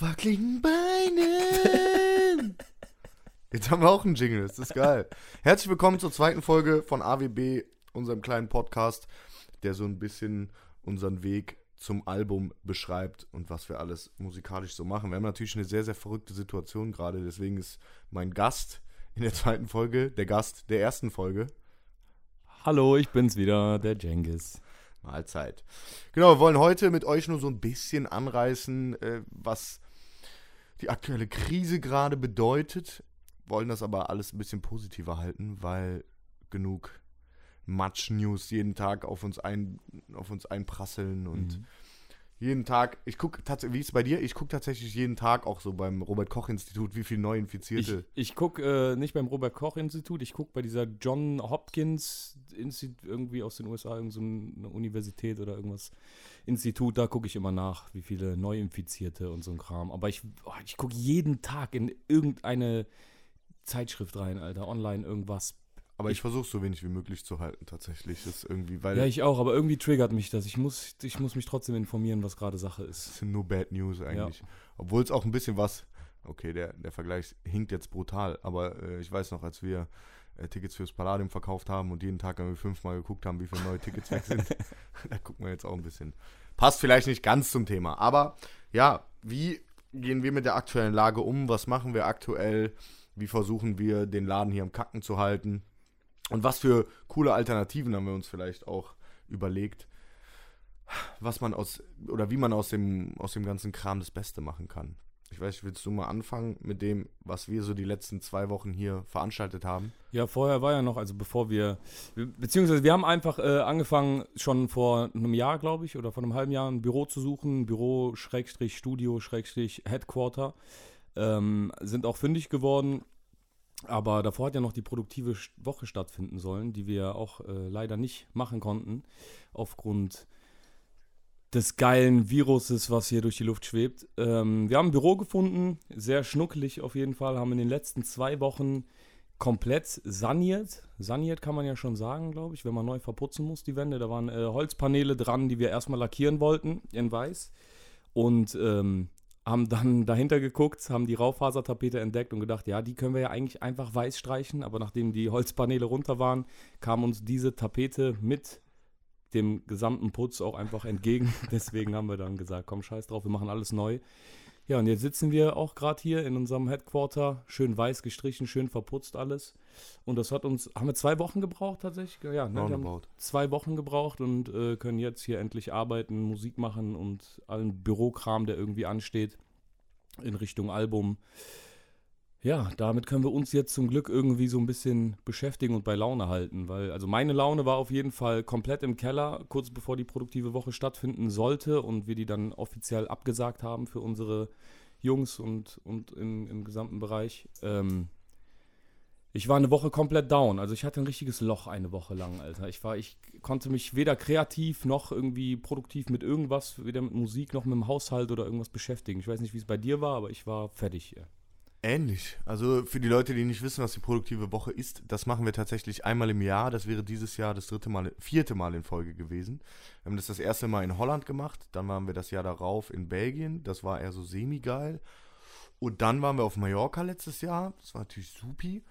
Wackeligen Beinen. Jetzt haben wir auch einen Jingle, das ist geil. Herzlich willkommen zur zweiten Folge von AWB, unserem kleinen Podcast, der so ein bisschen unseren Weg zum Album beschreibt und was wir alles musikalisch so machen. Wir haben natürlich eine sehr, sehr verrückte Situation gerade, deswegen ist mein Gast in der zweiten Folge der Gast der ersten Folge. Hallo, ich bin's wieder, der Jengis. Mahlzeit. Genau, wir wollen heute mit euch nur so ein bisschen anreißen, äh, was die aktuelle Krise gerade bedeutet. Wollen das aber alles ein bisschen positiver halten, weil genug Matsch-News jeden Tag auf uns, ein, auf uns einprasseln und Mhm. Jeden Tag, ich gucke tatsächlich, wie ist es bei dir? Ich gucke tatsächlich jeden Tag auch so beim Robert-Koch-Institut, wie viele Ich, Neuinfizierte. ich gucke äh, nicht beim Robert-Koch-Institut, ich gucke bei dieser John Hopkins-Institut, irgendwie aus den USA, irgendeine so Universität oder irgendwas. Institut, da gucke ich immer nach, wie viele Neuinfizierte und so ein Kram. Aber ich, oh, ich gucke jeden Tag in irgendeine Zeitschrift rein, Alter, online irgendwas. Aber ich versuche so wenig wie möglich zu halten, tatsächlich. Das ist irgendwie, weil Ja, ich auch, aber irgendwie triggert mich das. Ich muss, ich muss mich trotzdem informieren, was gerade Sache ist. Das sind nur Bad News eigentlich. Obwohl es auch ein bisschen was. Okay, der, der Vergleich hinkt jetzt brutal, aber äh, ich weiß noch, als wir äh, Tickets fürs Palladium verkauft haben und jeden Tag irgendwie fünfmal geguckt haben, wie viele neue Tickets weg sind, da gucken wir jetzt auch ein bisschen. Passt vielleicht nicht ganz zum Thema, aber ja, wie gehen wir mit der aktuellen Lage um? Was machen wir aktuell? Wie versuchen wir, den Laden hier am Kacken zu halten? Und was für coole Alternativen haben wir uns vielleicht auch überlegt? was man aus oder wie man aus dem aus dem ganzen Kram das Beste machen kann. Ich weiß, willst du mal anfangen mit dem, was wir so die letzten zwei Wochen hier veranstaltet haben? Ja, vorher war ja noch, also bevor wir, beziehungsweise wir haben einfach äh, angefangen, schon vor einem Jahr, glaube ich, oder vor einem halben Jahr ein Büro zu suchen, Büro, Schrägstrich, Studio, Schrägstrich, Headquarter, ähm, sind auch fündig geworden, aber davor hat ja noch die produktive Woche stattfinden sollen, die wir auch äh, leider nicht machen konnten, aufgrund des geilen Viruses, was hier durch die Luft schwebt. Ähm, wir haben ein Büro gefunden, sehr schnuckelig auf jeden Fall, haben in den letzten zwei Wochen komplett saniert. Saniert kann man ja schon sagen, glaube ich, wenn man neu verputzen muss, die Wände. Da waren äh, Holzpaneele dran, die wir erstmal lackieren wollten in weiß. Und ähm, haben dann dahinter geguckt, haben die Raufasertapete entdeckt und gedacht, ja, die können wir ja eigentlich einfach weiß streichen. Aber nachdem die Holzpaneele runter waren, kam uns diese Tapete mit dem gesamten Putz auch einfach entgegen. Deswegen haben wir dann gesagt, komm, scheiß drauf, wir machen alles neu. Ja, und jetzt sitzen wir auch gerade hier in unserem Headquarter, schön weiß gestrichen, schön verputzt alles. Und das hat uns, haben wir zwei Wochen gebraucht tatsächlich? Ja, ne? wir haben zwei Wochen gebraucht und äh, können jetzt hier endlich arbeiten, Musik machen und allen Bürokram, der irgendwie ansteht, in Richtung Album. Ja, damit können wir uns jetzt zum Glück irgendwie so ein bisschen beschäftigen und bei Laune halten, weil also meine Laune war auf jeden Fall komplett im Keller, kurz bevor die produktive Woche stattfinden sollte und wir die dann offiziell abgesagt haben für unsere Jungs und, und im, im gesamten Bereich. Ähm, ich war eine Woche komplett down. Also ich hatte ein richtiges Loch eine Woche lang, Alter. Ich war, ich konnte mich weder kreativ noch irgendwie produktiv mit irgendwas, weder mit Musik noch mit dem Haushalt oder irgendwas beschäftigen. Ich weiß nicht, wie es bei dir war, aber ich war fertig hier. Ähnlich. Also für die Leute, die nicht wissen, was die produktive Woche ist, das machen wir tatsächlich einmal im Jahr. Das wäre dieses Jahr das dritte Mal, vierte Mal in Folge gewesen. Wir haben das das erste Mal in Holland gemacht, dann waren wir das Jahr darauf in Belgien. Das war eher so semi-geil. Und dann waren wir auf Mallorca letztes Jahr. Das war natürlich supi.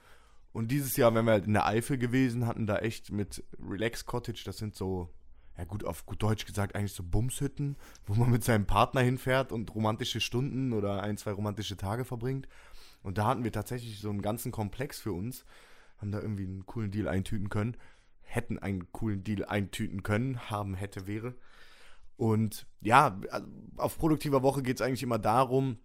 Und dieses Jahr wären wir halt in der Eifel gewesen, hatten da echt mit Relax Cottage, das sind so, ja gut, auf gut Deutsch gesagt, eigentlich so Bumshütten, wo man mit seinem Partner hinfährt und romantische Stunden oder ein, zwei romantische Tage verbringt. Und da hatten wir tatsächlich so einen ganzen Komplex für uns, haben da irgendwie einen coolen Deal eintüten können, hätten einen coolen Deal eintüten können, haben, hätte, wäre. Und ja, also auf produktiver Woche geht es eigentlich immer darum,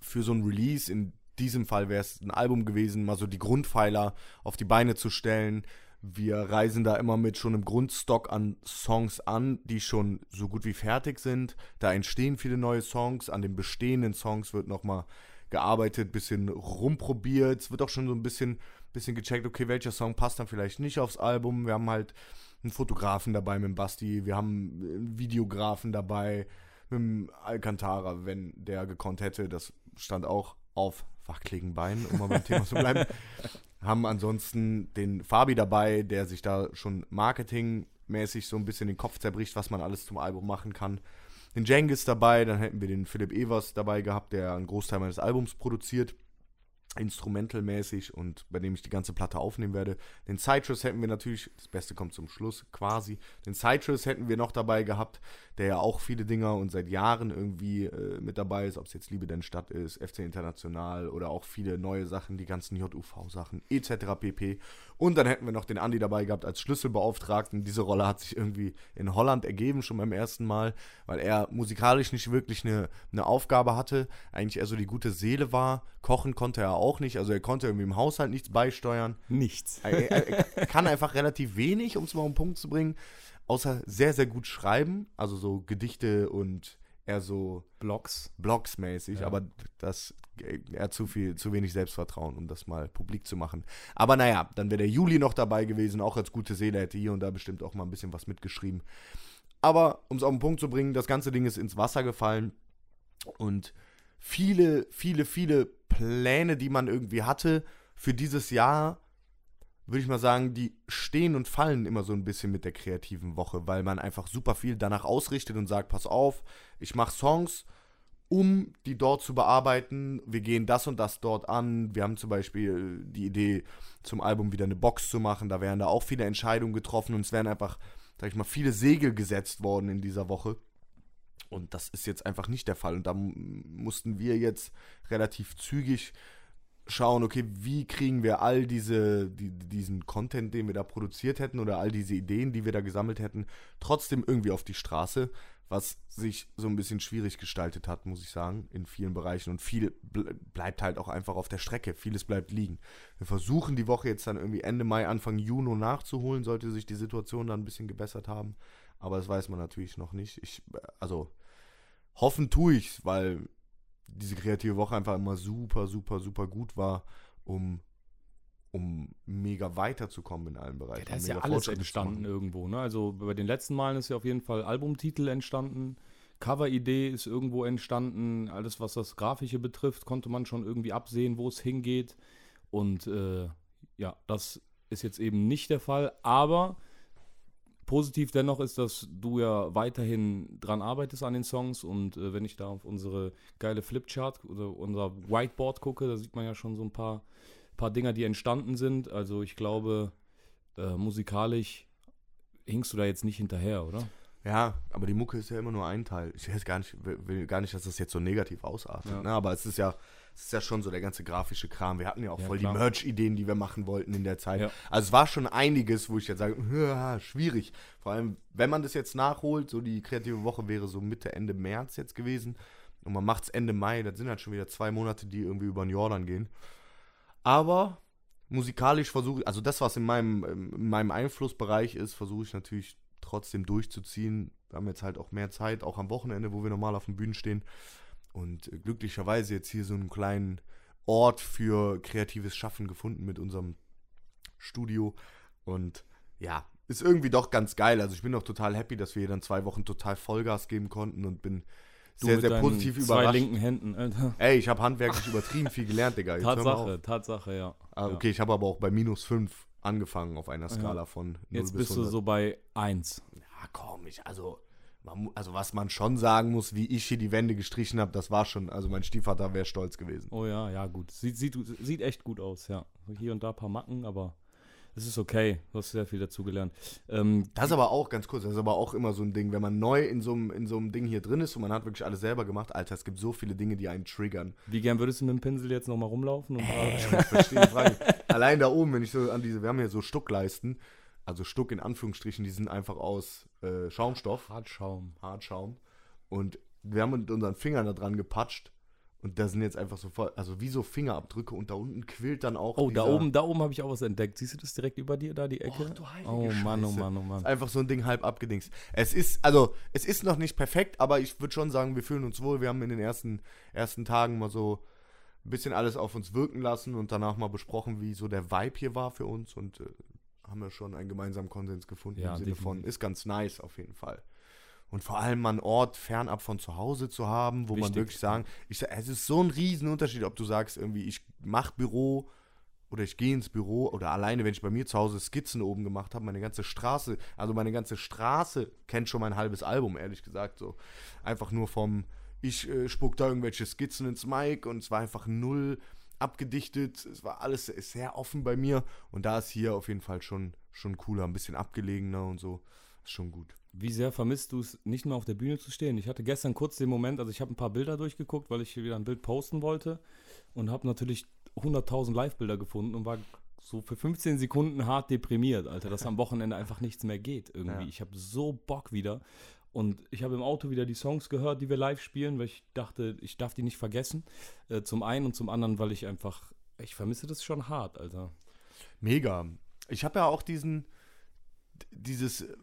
für so ein Release, in diesem Fall wäre es ein Album gewesen, mal so die Grundpfeiler auf die Beine zu stellen. Wir reisen da immer mit schon einem Grundstock an Songs an, die schon so gut wie fertig sind. Da entstehen viele neue Songs. An den bestehenden Songs wird nochmal gearbeitet, bisschen rumprobiert. Es wird auch schon so ein bisschen, bisschen gecheckt, okay, welcher Song passt dann vielleicht nicht aufs Album. Wir haben halt einen Fotografen dabei mit dem Basti, wir haben einen Videografen dabei mit dem Alcantara, wenn der gekonnt hätte. Das stand auch auf wackeligen Beinen, um mal beim Thema zu bleiben. Haben ansonsten den Fabi dabei, der sich da schon marketingmäßig so ein bisschen den Kopf zerbricht, was man alles zum Album machen kann. Den Jengis dabei, dann hätten wir den Philipp Evers dabei gehabt, der einen Großteil meines Albums produziert instrumentalmäßig und bei dem ich die ganze Platte aufnehmen werde. Den Citrus hätten wir natürlich, das Beste kommt zum Schluss quasi. Den Citrus hätten wir noch dabei gehabt, der ja auch viele Dinger und seit Jahren irgendwie äh, mit dabei ist, ob es jetzt Liebe denn Stadt ist, FC International oder auch viele neue Sachen, die ganzen JUV-Sachen etc. pp. Und dann hätten wir noch den Andi dabei gehabt als Schlüsselbeauftragten. Diese Rolle hat sich irgendwie in Holland ergeben, schon beim ersten Mal, weil er musikalisch nicht wirklich eine, eine Aufgabe hatte, eigentlich eher so die gute Seele war. Kochen konnte er auch nicht, also er konnte irgendwie im Haushalt nichts beisteuern. Nichts. Er, er, er kann einfach relativ wenig, um es mal auf den Punkt zu bringen, außer sehr, sehr gut schreiben, also so Gedichte und eher so Blogs. Blogs-mäßig, Ja. aber das er hat zu viel, zu wenig Selbstvertrauen, um das mal publik zu machen. Aber naja, dann wäre der Juli noch dabei gewesen, auch als gute Seele hätte hier und da bestimmt auch mal ein bisschen was mitgeschrieben. Aber um es auf den Punkt zu bringen, das ganze Ding ist ins Wasser gefallen und viele, viele, viele Pläne, die man irgendwie hatte für dieses Jahr, würde ich mal sagen, die stehen und fallen immer so ein bisschen mit der kreativen Woche, weil man einfach super viel danach ausrichtet und sagt, pass auf, ich mache Songs, um die dort zu bearbeiten. Wir gehen das und das dort an. Wir haben zum Beispiel die Idee, zum Album wieder eine Box zu machen. Da wären da auch viele Entscheidungen getroffen und es wären einfach, sag ich mal, viele Segel gesetzt worden in dieser Woche. Und das ist jetzt einfach nicht der Fall. Und da mussten wir jetzt relativ zügig schauen, okay, wie kriegen wir all diese, die, diesen Content, den wir da produziert hätten oder all diese Ideen, die wir da gesammelt hätten, trotzdem irgendwie auf die Straße, was sich so ein bisschen schwierig gestaltet hat, muss ich sagen, in vielen Bereichen. Und viel ble bleibt halt auch einfach auf der Strecke. Vieles bleibt liegen. Wir versuchen die Woche jetzt dann irgendwie Ende Mai, Anfang Juni nachzuholen, sollte sich die Situation dann ein bisschen gebessert haben. Aber das weiß man natürlich noch nicht. Ich, also, hoffen tue ich's, weil diese kreative Woche einfach immer super, super, super gut war, um, um mega weiterzukommen in allen Bereichen. Ja, da ist ja alles entstanden irgendwo. Ne? Also bei den letzten Malen ist ja auf jeden Fall Albumtitel entstanden. Coveridee ist irgendwo entstanden. Alles, was das Grafische betrifft, konnte man schon irgendwie absehen, wo es hingeht. Und äh, ja, das ist jetzt eben nicht der Fall. Aber positiv dennoch ist, dass du ja weiterhin dran arbeitest an den Songs. Und äh, wenn ich da auf unsere geile Flipchart oder unser Whiteboard gucke, da sieht man ja schon so ein paar, paar Dinger, die entstanden sind. Also ich glaube, äh, musikalisch hinkst du da jetzt nicht hinterher, oder? Ja, aber die Mucke ist ja immer nur ein Teil. Ich weiß gar nicht, will, will gar nicht, dass das jetzt so negativ ausartet. Ja. Ne? Aber es ist ja, es ist ja schon so der ganze grafische Kram. Wir hatten ja auch Ja, voll klar. die Merch-Ideen, die wir machen wollten in der Zeit. Ja. Also es war schon einiges, wo ich jetzt sage, schwierig. Vor allem, wenn man das jetzt nachholt, so die kreative Woche wäre so Mitte, Ende März jetzt gewesen. Und man macht es Ende Mai, das sind halt schon wieder zwei Monate, die irgendwie über den Jordan gehen. Aber musikalisch versuche ich, also das, was in meinem, in meinem Einflussbereich ist, versuche ich natürlich trotzdem durchzuziehen. Wir haben jetzt halt auch mehr Zeit, auch am Wochenende, wo wir normal auf den Bühnen stehen. Und äh, glücklicherweise jetzt hier so einen kleinen Ort für kreatives Schaffen gefunden mit unserem Studio. Und ja, ist irgendwie doch ganz geil. Also ich bin auch total happy, dass wir hier dann zwei Wochen total Vollgas geben konnten und bin Du sehr, sehr positiv zwei überrascht. linken Händen, Alter. Ey, ich habe handwerklich übertrieben viel gelernt, Digga. Jetzt. Tatsache, Tatsache, ja. Ah, ja. okay, ich habe aber auch bei minus 5 angefangen auf einer Skala von 0 Jetzt bis bist du 100. so bei 1. Ja, komm, ich, also, man, also was man schon sagen muss, wie ich hier die Wände gestrichen habe, das war schon, also mein Stiefvater wäre stolz gewesen. Oh ja, ja, gut. Sieht, sieht, sieht echt gut aus, ja. Hier und da ein paar Macken, aber es ist okay. Du hast sehr viel dazu gelernt. Ähm, Das ist aber auch, ganz kurz, das ist aber auch immer so ein Ding, wenn man neu in so einem, in so einem Ding hier drin ist und man hat wirklich alles selber gemacht, Alter, es gibt so viele Dinge, die einen triggern. wie gern würdest du mit dem Pinsel jetzt nochmal rumlaufen? Und Ich verstehe die Frage. Allein da oben, wenn ich so an diese, wir haben hier so Stuckleisten, also Stuck in Anführungsstrichen, die sind einfach aus äh, Schaumstoff. Hartschaum. Hartschaum. Und wir haben mit unseren Fingern da dran gepatscht. Und da sind jetzt einfach so voll, also wie so Fingerabdrücke und da unten quillt dann auch. Oh, da oben, da oben habe ich auch was entdeckt. Siehst du das direkt über dir da, die Ecke? Och, du heilige oh Mann, oh. Mann, oh Mann. Ist einfach so ein Ding halb abgedingst. Es ist, also, es ist noch nicht perfekt, aber ich würde schon sagen, wir fühlen uns wohl. Wir haben in den ersten, ersten Tagen mal so ein bisschen alles auf uns wirken lassen und danach mal besprochen, wie so der Vibe hier war für uns und äh, haben wir schon einen gemeinsamen Konsens gefunden Ja, im Sinne von, ist ganz nice auf jeden Fall. Und vor allem mal einen Ort fernab von zu Hause zu haben, wo man Wichtig. wirklich sagen, ich, es ist so ein Riesenunterschied, ob du sagst, irgendwie, ich mach Büro oder ich gehe ins Büro oder alleine, wenn ich bei mir zu Hause Skizzen oben gemacht habe, meine ganze Straße, also meine ganze Straße kennt schon mein halbes Album, ehrlich gesagt. So einfach nur vom, ich äh, spuck da irgendwelche Skizzen ins Mic und es war einfach null abgedichtet. Es war alles sehr offen bei mir und da ist hier auf jeden Fall schon, schon cooler, ein bisschen abgelegener und so. Ist schon gut. Wie sehr vermisst du es, nicht mehr auf der Bühne zu stehen? Ich hatte gestern kurz den Moment, also ich habe ein paar Bilder durchgeguckt, weil ich hier wieder ein Bild posten wollte und habe natürlich 100.000 Live-Bilder gefunden und war so für 15 Sekunden hart deprimiert, Alter, dass am Wochenende einfach nichts mehr geht irgendwie. Ja. Ich habe so Bock wieder und ich habe im Auto wieder die Songs gehört, die wir live spielen, weil ich dachte, ich darf die nicht vergessen. Äh, zum einen und zum anderen, weil ich einfach, ich vermisse das schon hart, Alter. Mega. Ich habe ja auch diesen, dieses äh,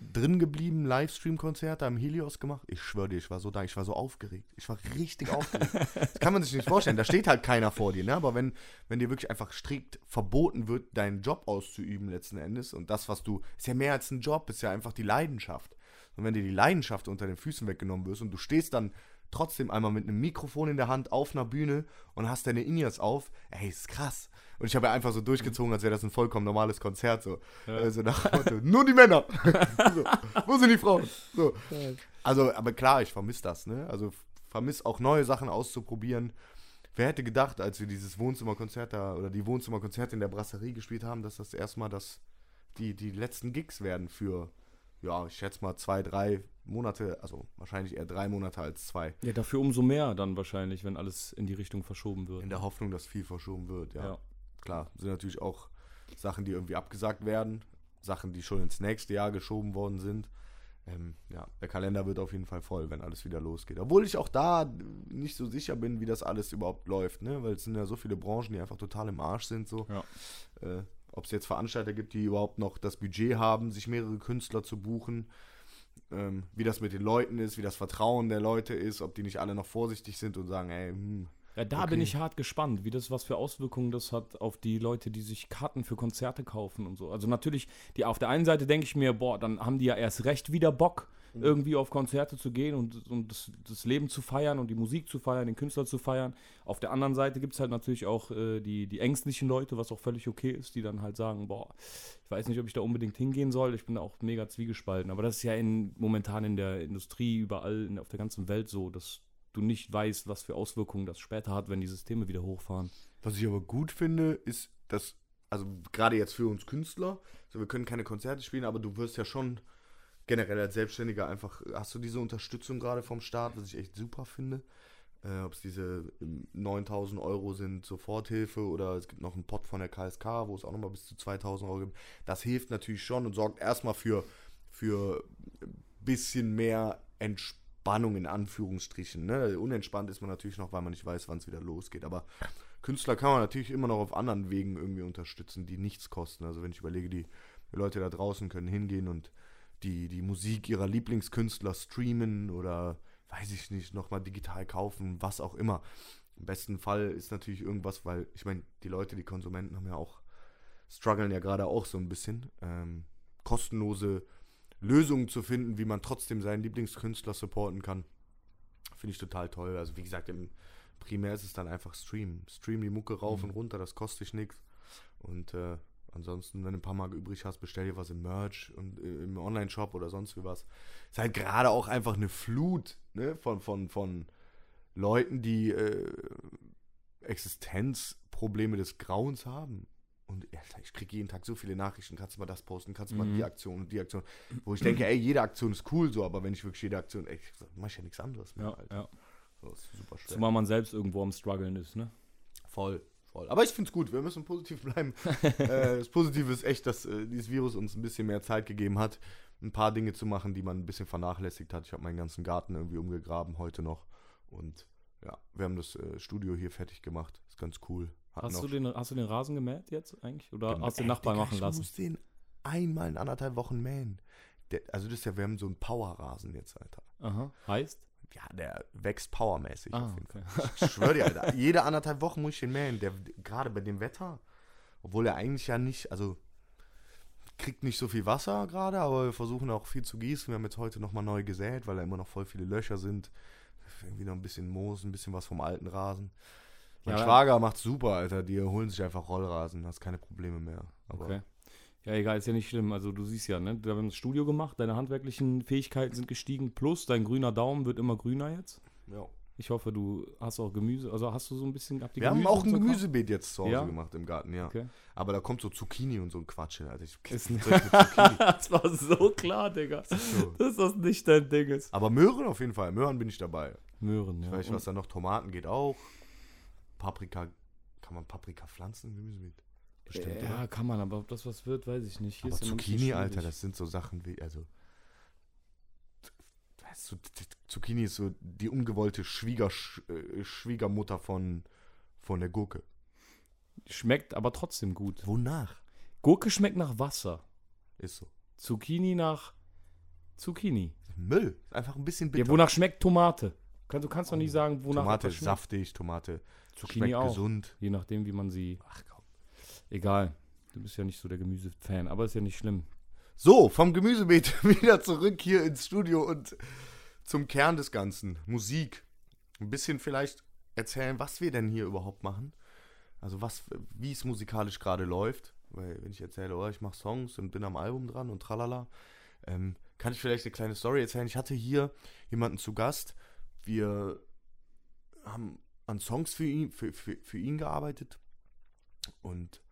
drin geblieben Livestream-Konzert da im Helios gemacht. Ich schwöre dir, ich war so da, ich war so aufgeregt. Ich war richtig aufgeregt. Das kann man sich nicht vorstellen. Da steht halt keiner vor dir, ne? Aber wenn, wenn dir wirklich einfach strikt verboten wird, deinen Job auszuüben letzten Endes und das, was du, ist ja mehr als ein Job, ist ja einfach die Leidenschaft. Und wenn dir die Leidenschaft unter den Füßen weggenommen wird und du stehst dann trotzdem einmal mit einem Mikrofon in der Hand auf einer Bühne und hast deine In-Ears auf, ey, ist krass. Und ich habe ja einfach so durchgezogen, als wäre das ein vollkommen normales Konzert. So, ja. also nach Motto, nur die Männer. so, wo sind die Frauen? So. Also, aber klar, ich vermisse das, ne? Also vermisse auch neue Sachen auszuprobieren. Wer hätte gedacht, als wir dieses Wohnzimmerkonzert da oder die Wohnzimmerkonzerte in der Brasserie gespielt haben, dass das erstmal das die, die letzten Gigs werden für, ja, ich schätze mal zwei, drei Monate, also wahrscheinlich eher drei Monate als zwei. Ja, dafür umso mehr dann wahrscheinlich, wenn alles in die Richtung verschoben wird. In der Hoffnung, dass viel verschoben wird, ja. ja. Klar, sind natürlich auch Sachen, die irgendwie abgesagt werden, Sachen, die schon ins nächste Jahr geschoben worden sind. Ähm, ja, der Kalender wird auf jeden Fall voll, wenn alles wieder losgeht. Obwohl ich auch da nicht so sicher bin, wie das alles überhaupt läuft, ne? Weil es sind ja so viele Branchen, die einfach total im Arsch sind, so. Ja. Äh, Ob es jetzt Veranstalter gibt, die überhaupt noch das Budget haben, sich mehrere Künstler zu buchen ähm, wie das mit den Leuten ist, wie das Vertrauen der Leute ist, ob die nicht alle noch vorsichtig sind und sagen, ey, hm, ja, da okay. bin ich hart gespannt, wie das, was für Auswirkungen das hat auf die Leute, die sich Karten für Konzerte kaufen und so. Also natürlich, die auf der einen Seite denke ich mir, boah, dann haben die ja erst recht wieder Bock, mhm. irgendwie auf Konzerte zu gehen und, und das, das, Leben zu feiern und die Musik zu feiern, den Künstler zu feiern. Auf der anderen Seite gibt es halt natürlich auch äh, die, die ängstlichen Leute, was auch völlig okay ist, die dann halt sagen, boah, ich weiß nicht, ob ich da unbedingt hingehen soll. Ich bin da auch mega zwiegespalten. Aber das ist ja in, momentan in der Industrie überall in, auf der ganzen Welt so, dass du nicht weißt, was für Auswirkungen das später hat, wenn die Systeme wieder hochfahren. Was ich aber gut finde, ist, dass, also gerade jetzt für uns Künstler, also wir können keine Konzerte spielen, aber du wirst ja schon generell als Selbstständiger einfach, hast du diese Unterstützung gerade vom Staat, was ich echt super finde. Äh, Ob es diese 9000 ähm, Euro sind, Soforthilfe oder es gibt noch einen Pot von der KSK, wo es auch nochmal bis zu 2000 Euro gibt. Das hilft natürlich schon und sorgt erstmal für, für ein bisschen mehr Entspannung Spannung in Anführungsstrichen. Ne? Unentspannt ist man natürlich noch, weil man nicht weiß, wann es wieder losgeht. Aber Künstler kann man natürlich immer noch auf anderen Wegen irgendwie unterstützen, die nichts kosten. Also wenn ich überlege, die Leute da draußen können hingehen und die, die Musik ihrer Lieblingskünstler streamen oder weiß ich nicht, nochmal digital kaufen, was auch immer. Im besten Fall ist natürlich irgendwas, weil ich meine, die Leute, die Konsumenten haben ja auch, strugglen ja gerade auch so ein bisschen. Ähm, kostenlose Lösungen zu finden, wie man trotzdem seinen Lieblingskünstler supporten kann. Finde ich total toll. Also wie gesagt, im Primär ist es dann einfach Stream. Stream die Mucke rauf mhm. und runter, das kostet dich nichts. Und äh, ansonsten, wenn du ein paar Mark übrig hast, bestell dir was im Merch und äh, im Online-Shop oder sonst wie was. Ist halt gerade auch einfach eine Flut ne, von, von, von Leuten, die äh, Existenzprobleme des Grauens haben. Und ich kriege jeden Tag so viele Nachrichten, kannst du mal das posten, kannst du mal mhm. die Aktion und die Aktion. Wo ich denke, ey, jede Aktion ist cool so, aber wenn ich wirklich jede Aktion, ey, mach ich ja nichts anderes mehr, ja, Alter. Ja. So, ist super schwer. Zumal man selbst irgendwo am struggeln ist, ne? Voll, voll. Aber ich finde es gut, wir müssen positiv bleiben. äh, das Positive ist echt, dass äh, dieses Virus uns ein bisschen mehr Zeit gegeben hat, ein paar Dinge zu machen, die man ein bisschen vernachlässigt hat. Ich habe meinen ganzen Garten irgendwie umgegraben heute noch und ja, wir haben das äh, Studio hier fertig gemacht. Ist ganz cool. Hast du, den, hast du den Rasen gemäht jetzt eigentlich? Oder hast du den Nachbarn machen lassen? Ich muss den einmal in anderthalb Wochen mähen. Der, also das ist ja, wir haben so einen Powerrasen jetzt, Alter. Aha. Heißt? Ja, der wächst powermäßig ah, auf jeden okay. Fall. Ich schwöre dir, Alter. Jede anderthalb Wochen muss ich den mähen. Der, gerade bei dem Wetter, obwohl er eigentlich ja nicht, also kriegt nicht so viel Wasser gerade, aber wir versuchen auch viel zu gießen. Wir haben jetzt heute nochmal neu gesät, weil da immer noch voll viele Löcher sind. Irgendwie noch ein bisschen Moos, ein bisschen was vom alten Rasen. Mein Ja, Schwager macht super, Alter. Die holen sich einfach Rollrasen, hast keine Probleme mehr. Aber Okay. Ja, egal, ist ja nicht schlimm. Also du siehst ja, ne? Wir haben das Studio gemacht, deine handwerklichen Fähigkeiten sind gestiegen, plus dein grüner Daumen wird immer grüner jetzt. ja. Ich hoffe, du hast auch Gemüse. Also hast du so ein bisschen habt ihr Wir haben Gemüse auch und ein Gemüsebeet jetzt zu Hause Ja? gemacht im Garten, ja. Okay. Aber da kommt so Zucchini und so ein Quatsch hin, Alter. Ich, Ist das war so klar, Digga. So. Dass das nicht dein Ding ist. Aber Möhren auf jeden Fall. Möhren bin ich dabei. Möhren, ja. Ich weiß nicht, Und- was da noch. Tomaten geht auch. Paprika. Kann man Paprika pflanzen im Gemüsebeet? Bestimmt, ja, oder? kann man, aber ob das was wird, weiß ich nicht. Hier Aber Zucchini, Alter, das sind so Sachen wie, also. ist so- Zucchini ist so die ungewollte Schwieger, äh, Schwiegermutter von, von der Gurke. Schmeckt aber trotzdem gut. Wonach? Gurke schmeckt nach Wasser. Ist so. Zucchini nach Zucchini. Müll. Ist einfach ein bisschen bitter. Ja, wonach schmeckt Tomate? Du kannst doch nicht sagen, wonach Tomate saftig, Tomate Zucchini schmeckt auch. gesund. Je nachdem, wie man sie. Ach. Egal. Du bist ja nicht so der Gemüsefan, aber ist ja nicht schlimm. So, vom Gemüsebeet wieder zurück hier ins Studio und zum Kern des Ganzen. Musik. Ein bisschen vielleicht erzählen, was wir denn hier überhaupt machen. Also was, wie es musikalisch gerade läuft. Weil wenn ich erzähle, oh, ich mache Songs und bin am Album dran und tralala, ähm, kann ich vielleicht eine kleine Story erzählen. Ich hatte hier jemanden zu Gast. Wir haben an Songs für ihn, für, für, für ihn gearbeitet. Und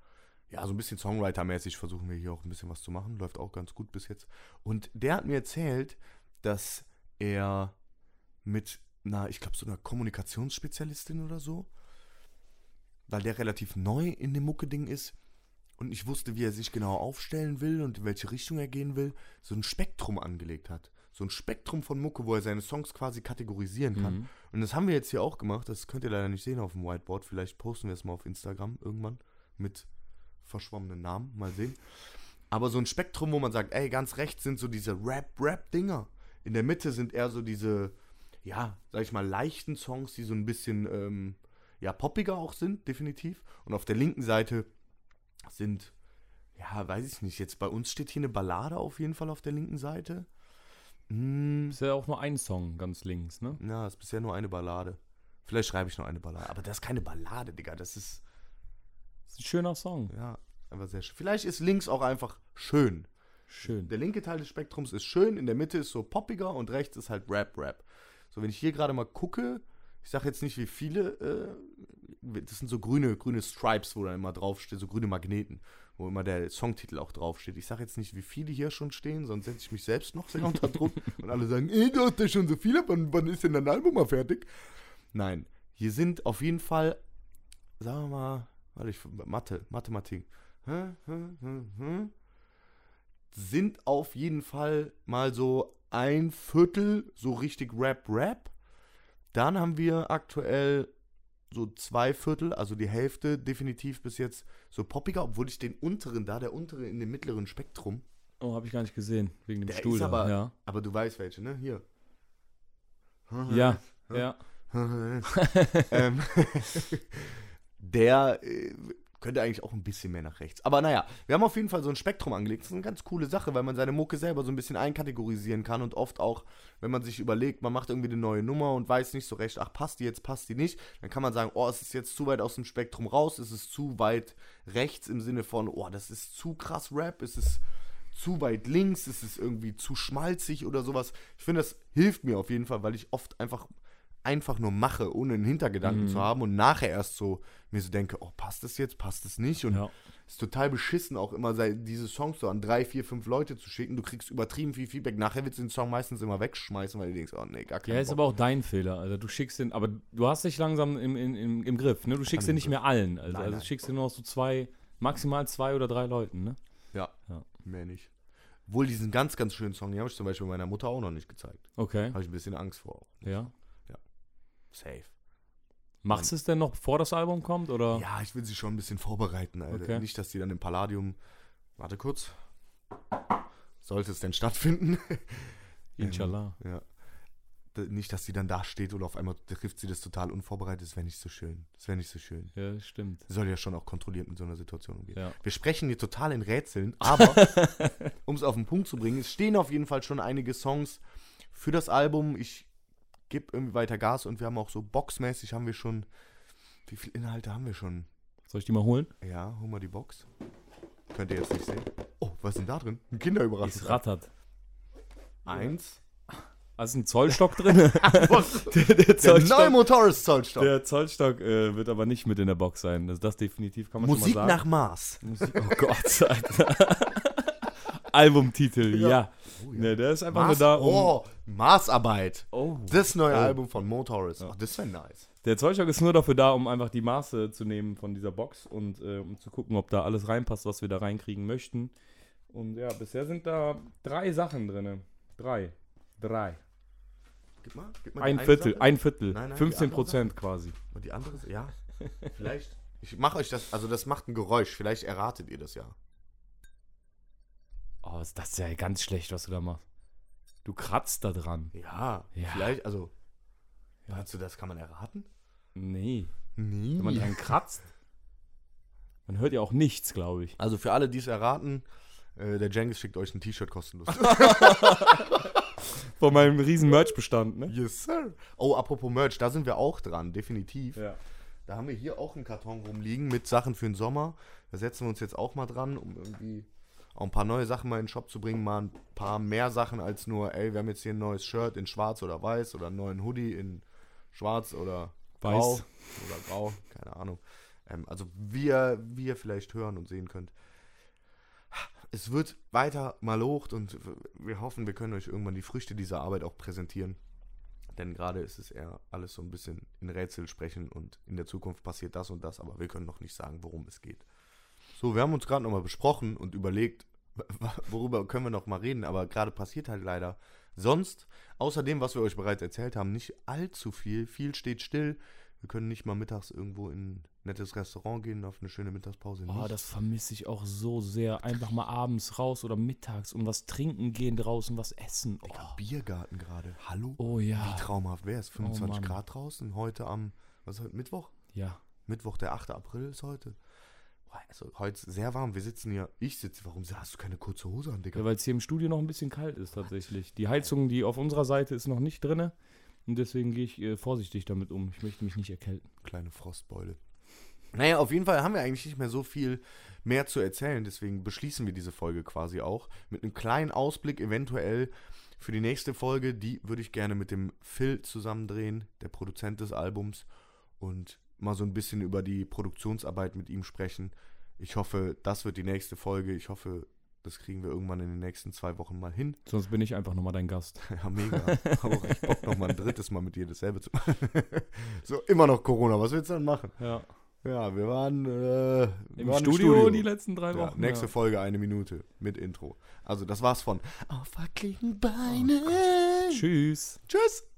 ja, so ein bisschen Songwriter-mäßig versuchen wir hier auch ein bisschen was zu machen. Läuft auch ganz gut bis jetzt. Und der hat mir erzählt, dass er mit einer, ich glaube, so einer Kommunikationsspezialistin oder so, weil der relativ neu in dem Mucke-Ding ist und nicht wusste, wie er sich genau aufstellen will und in welche Richtung er gehen will, so ein Spektrum angelegt hat. So ein Spektrum von Mucke, wo er seine Songs quasi kategorisieren kann. Mhm. Und das haben wir jetzt hier auch gemacht. Das könnt ihr leider nicht sehen auf dem Whiteboard. Vielleicht posten wir es mal auf Instagram irgendwann mit verschwommenen Namen. Mal sehen. Aber so ein Spektrum, wo man sagt, ey, ganz rechts sind so diese Rap-Rap-Dinger. In der Mitte sind eher so diese, ja, sag ich mal, leichten Songs, die so ein bisschen, ähm, ja, poppiger auch sind, definitiv. Und auf der linken Seite sind, ja, weiß ich nicht, jetzt bei uns steht hier eine Ballade auf jeden Fall auf der linken Seite. Hm, Ist ja auch nur ein Song ganz links, ne? ja, ist bisher nur eine Ballade. Vielleicht schreibe ich noch eine Ballade. Aber das ist keine Ballade, Digga. Das ist, Ist ein schöner Song. ja, einfach sehr schön. Vielleicht ist links auch einfach schön. Schön. Der linke Teil des Spektrums ist schön, in der Mitte ist so poppiger und rechts ist halt Rap-Rap. So, wenn ich hier gerade mal gucke, ich sage jetzt nicht, wie viele, äh, das sind so grüne, grüne Stripes, wo da immer draufsteht, so grüne Magneten, wo immer der Songtitel auch draufsteht. Ich sage jetzt nicht, wie viele hier schon stehen, sonst setze ich mich selbst noch sehr unter Druck und alle sagen, ey, du hast ja schon so viele, wann, wann ist denn dein Album mal fertig? Nein, hier sind auf jeden Fall, sagen wir mal, warte, ich, Mathe, Mathematik. Sind auf jeden Fall mal so ein Viertel so richtig Rap-Rap. Dann haben wir aktuell so zwei Viertel, also die Hälfte definitiv bis jetzt so poppiger, obwohl ich den unteren da, der untere in dem mittleren Spektrum, Oh, habe ich gar nicht gesehen. Wegen dem Der Stuhl. ist aber- ja. aber du weißt welche, ne? Hier. Ja, Ja. ja. ähm, der äh, könnte eigentlich auch ein bisschen mehr nach rechts. Aber naja, wir haben auf jeden Fall so ein Spektrum angelegt. Das ist eine ganz coole Sache, weil man seine Mucke selber so ein bisschen einkategorisieren kann und oft auch, wenn man sich überlegt, man macht irgendwie eine neue Nummer und weiß nicht so recht, ach, passt die jetzt, passt die nicht, dann kann man sagen, oh, es ist jetzt zu weit aus dem Spektrum raus, es ist zu weit rechts im Sinne von, oh, das ist zu krass Rap, es ist zu weit links, es ist irgendwie zu schmalzig oder sowas. Ich finde, das hilft mir auf jeden Fall, weil ich oft einfach einfach nur mache, ohne einen Hintergedanken Mhm. zu haben und nachher erst so mir so denke, oh, passt das jetzt, passt das nicht? Und ja. es ist total beschissen, auch immer diese Songs so an drei, vier, fünf Leute zu schicken. Du kriegst übertrieben viel Feedback. Nachher willst du den Song meistens immer wegschmeißen, weil du denkst, oh nee, gar keinen Ja, ist Bock. aber auch dein Fehler. Also du schickst den, aber du hast dich langsam im, im, im, im Griff, ne? Du schickst den nicht mehr allen. Also, Nein, also nein. du schickst den nur noch so zwei, maximal zwei oder drei Leuten, ne? Ja, Ja. mehr nicht. Wohl diesen ganz, ganz schönen Song, den habe ich zum Beispiel meiner Mutter auch noch nicht gezeigt. Okay. Habe ich ein bisschen Angst vor. Ja. Safe. Machst du es denn noch bevor das Album kommt oder? Ja, ich will sie schon ein bisschen vorbereiten, Alter. Okay. Nicht, dass die dann im Palladium. Warte kurz. Sollte es denn stattfinden? Inshallah. Ja. D- Nicht, dass sie dann da steht und auf einmal trifft sie das total unvorbereitet. Das wäre nicht so schön. Das wäre nicht so schön. Ja, stimmt. Sie soll ja schon auch kontrolliert mit so einer Situation umgehen. Ja. Wir sprechen hier total in Rätseln, aber um es auf den Punkt zu bringen, es stehen auf jeden Fall schon einige Songs für das Album. Ich gebe irgendwie weiter Gas und wir haben auch so boxmäßig haben wir schon Wie viele Inhalte haben wir schon? Soll ich die mal holen? Ja, hol mal die Box. Könnt ihr jetzt nicht sehen. Oh, was ist denn da drin? Ein Es Kinderüberraschung. rattert. Eins. Da ist ein Zollstock drin. der, der Der neue Zollstock, Zollstock. der Zollstock äh, wird aber nicht mit in der Box sein. Das, das definitiv kann man Musik schon mal nach sagen. Maß. Musik Oh Gott, Alter. Albumtitel, ja. Ja. Oh, Ne, der ist einfach Maß, nur da, um. oh, Maßarbeit. Oh. Das neue Oh. Album von Motoris. Ach, das wäre nice. Der Zollstock ist nur dafür da, um einfach die Maße zu nehmen von dieser Box und äh, um zu gucken, ob da alles reinpasst, was wir da reinkriegen möchten. Und ja, bisher sind da drei Sachen drin. Drei. Drei. Gib mal, gib mal Ein Viertel, Sache. ein Viertel. Nein, nein, die 15 andere Prozent quasi. Und die andere, ja. Vielleicht. Ich mache euch das, also das macht ein Geräusch. Vielleicht erratet ihr das ja. Oh, ist das ja ganz schlecht, was du da machst. Du kratzt da dran. Ja, Ja. vielleicht, also. Meinst du, das kann man erraten? Nee. Nie. Wenn man dran kratzt, man hört ja auch nichts, glaube ich. Also für alle, die es erraten, äh, der Jengis schickt euch ein T-Shirt kostenlos. Von meinem riesen Merch-Bestand, ne? yes, sir. Oh, apropos Merch, da sind wir auch dran, definitiv. Ja. Da haben wir hier auch einen Karton rumliegen mit Sachen für den Sommer. Da setzen wir uns jetzt auch mal dran, um irgendwie auch ein paar neue Sachen mal in den Shop zu bringen. Mal ein paar mehr Sachen als nur, ey, wir haben jetzt hier ein neues Shirt in schwarz oder weiß oder einen neuen Hoodie in schwarz oder grau Weiß. oder grau, keine Ahnung. Ähm, also wie ihr, wie ihr vielleicht hören und sehen könnt. Es wird weiter malocht und wir hoffen, wir können euch irgendwann die Früchte dieser Arbeit auch präsentieren. Denn gerade ist es eher alles so ein bisschen in Rätsel sprechen und in der Zukunft passiert das und das, aber wir können noch nicht sagen, worum es geht. So, wir haben uns gerade nochmal besprochen und überlegt, worüber können wir noch mal reden, aber gerade passiert halt leider sonst, außer dem, was wir euch bereits erzählt haben, nicht allzu viel. Viel steht still. Wir können nicht mal mittags irgendwo in ein nettes Restaurant gehen, auf eine schöne Mittagspause. Oh, das vermisse ich auch so sehr. Einfach mal abends raus oder mittags und was trinken gehen draußen, was essen. Oh, Digga, Biergarten gerade. Hallo? oh ja. Wie traumhaft wäre es? 25 Mann. Grad draußen, heute am, was ist heute, Mittwoch? Ja. Mittwoch, der 8. April ist heute. Also heute ist sehr warm. Wir sitzen hier. Ich sitze. Warum hast du keine kurze Hose an, Digga? Ja, weil es hier im Studio noch ein bisschen kalt ist tatsächlich. Die Heizung, die auf unserer Seite ist noch nicht drinne. Und deswegen gehe ich äh, vorsichtig damit um. Ich möchte mich nicht erkälten. Kleine Frostbeule. Naja, auf jeden Fall haben wir eigentlich nicht mehr so viel mehr zu erzählen. Deswegen beschließen wir diese Folge quasi auch mit einem kleinen Ausblick eventuell für die nächste Folge. Die würde ich gerne mit dem Phil zusammendrehen, der Produzent des Albums. Und mal so ein bisschen über die Produktionsarbeit mit ihm sprechen. Ich hoffe, das wird die nächste Folge. Ich hoffe, das kriegen wir irgendwann in den nächsten zwei Wochen mal hin. Sonst bin ich einfach nochmal dein Gast. Ja, mega. Habe auch echt Bock, noch mal ein drittes Mal mit dir dasselbe zu machen. so, immer noch Corona. Was willst du dann machen? Ja. Ja, wir waren, äh, Im waren Studio, die letzten drei ja, Wochen. nächste ja. Folge eine Minute mit Intro. Also das war's von Auf wackeligen Beinen. Tschüss. Tschüss.